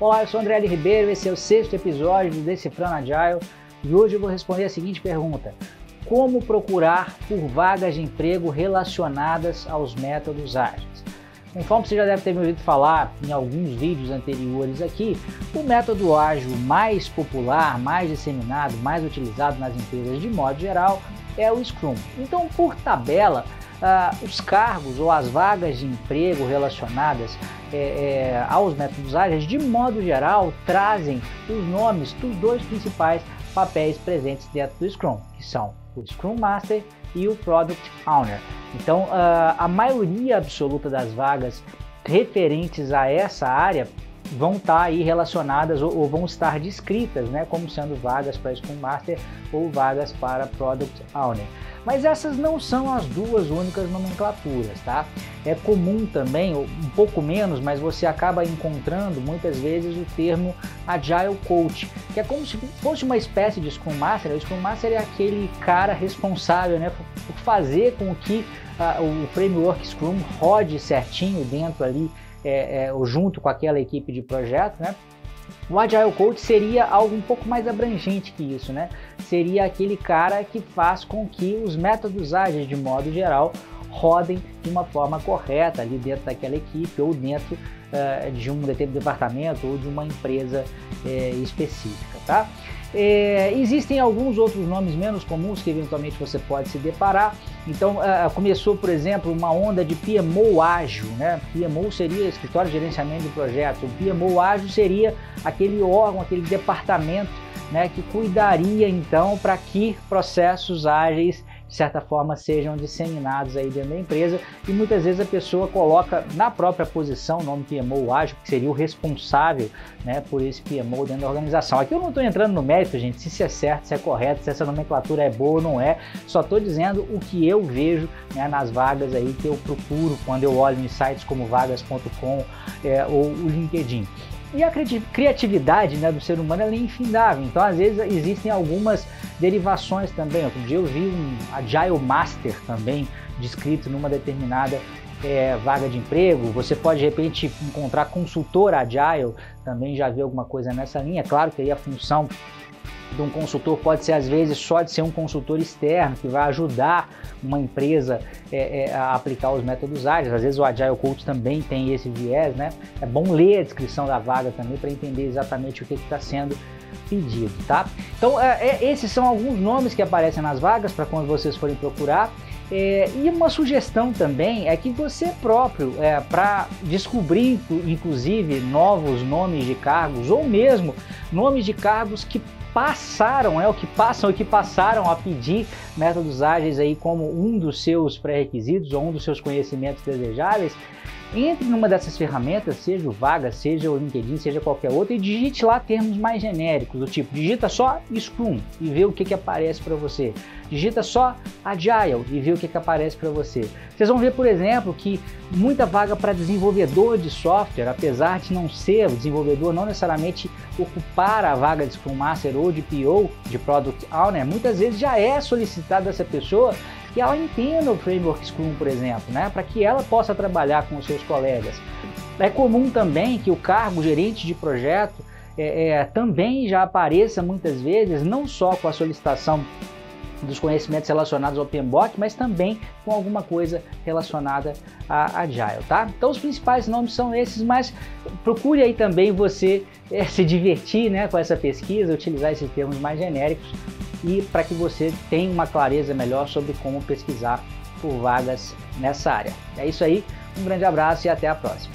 Olá, eu sou André L. Ribeiro, esse é o sexto episódio do Decifrando Agile e hoje eu vou responder a seguinte pergunta: Como procurar por vagas de emprego relacionadas aos métodos ágeis? Conforme você já deve ter me ouvido falar em alguns vídeos anteriores aqui, o método ágil mais popular, mais disseminado, mais utilizado nas empresas de modo geral é o Scrum. Então, por tabela, uh, os cargos ou as vagas de emprego relacionadas é, é, aos métodos ágeis, de modo geral, trazem os nomes dos dois principais papéis presentes dentro do Scrum, que são o Scrum Master e o Product Owner. Então, uh, a maioria absoluta das vagas referentes a essa área vão estar aí relacionadas ou, ou, vão estar descritas, né, como sendo vagas para Scrum Master ou vagas para Product Owner. Mas essas não são as duas únicas nomenclaturas, tá? É comum também, um pouco menos, mas você acaba encontrando muitas vezes o termo Agile Coach, que é como se fosse uma espécie de Scrum Master. O Scrum Master é aquele cara responsável né, por fazer com que uh, o framework Scrum rode certinho dentro ali, é, é, junto com aquela equipe de projeto, né? O Agile Coach seria algo um pouco mais abrangente que isso, né? Seria aquele cara que faz com que os métodos ágeis, de modo geral, rodem de uma forma correta ali dentro daquela equipe ou dentro uh, de um determinado departamento ou de uma empresa uh, específica, tá? É, existem alguns outros nomes menos comuns que eventualmente você pode se deparar. Então, uh, começou, por exemplo, uma onda de PMO ágil. Né? PMO seria Escritório de Gerenciamento de Projetos. O PMO ágil seria aquele órgão, aquele departamento né, que cuidaria então para que processos ágeis de certa forma sejam disseminados aí dentro da empresa e muitas vezes a pessoa coloca na própria posição o nome PMO ágil, que seria o responsável né, por esse PMO dentro da organização. Aqui eu não estou entrando no mérito, gente, se isso é certo, se é correto, se essa nomenclatura é boa ou não é, só estou dizendo o que eu vejo né, nas vagas aí que eu procuro quando eu olho em sites como vagas.com é, ou o LinkedIn. E a criatividade né, do ser humano é infindável, então às vezes existem algumas derivações também. Outro dia eu vi um Agile Master também descrito numa determinada é, vaga de emprego. Você pode de repente encontrar consultor Agile, também já vi alguma coisa nessa linha. Claro que aí a função de um consultor pode ser às vezes só de ser um consultor externo que vai ajudar uma empresa é, é, a aplicar os métodos ágeis. Às vezes o Agile Coach também tem esse viés, né? É bom ler a descrição da vaga também para entender exatamente o que está sendo pedido, tá? Então é, é, esses são alguns nomes que aparecem nas vagas para quando vocês forem procurar. É, e uma sugestão também é que você próprio, é, para descobrir inclusive novos nomes de cargos ou mesmo nomes de cargos que passaram, é o que passam, o que passaram a pedir métodos ágeis aí como um dos seus pré-requisitos ou um dos seus conhecimentos desejáveis, entre numa dessas ferramentas, seja o Vaga, seja o LinkedIn, seja qualquer outra, e digite lá termos mais genéricos, do tipo, digita só Scrum e vê o que, que aparece para você. Digita só Agile e vê o que, que aparece para você. Vocês vão ver, por exemplo, que muita vaga para desenvolvedor de software, apesar de não ser o desenvolvedor, não necessariamente ocupar a vaga de Scrum Master ou de PO, de Product Owner, muitas vezes já é solicitada essa pessoa que ela entenda o framework Scrum, por exemplo, né? para que ela possa trabalhar com os seus colegas. É comum também que o cargo gerente de projeto é, é, também já apareça muitas vezes, não só com a solicitação dos conhecimentos relacionados ao PMBOK, mas também com alguma coisa relacionada a Agile, tá? Então os principais nomes são esses, mas procure aí também você é, se divertir né, com essa pesquisa, utilizar esses termos mais genéricos e para que você tenha uma clareza melhor sobre como pesquisar por vagas nessa área. É isso aí, um grande abraço e até a próxima.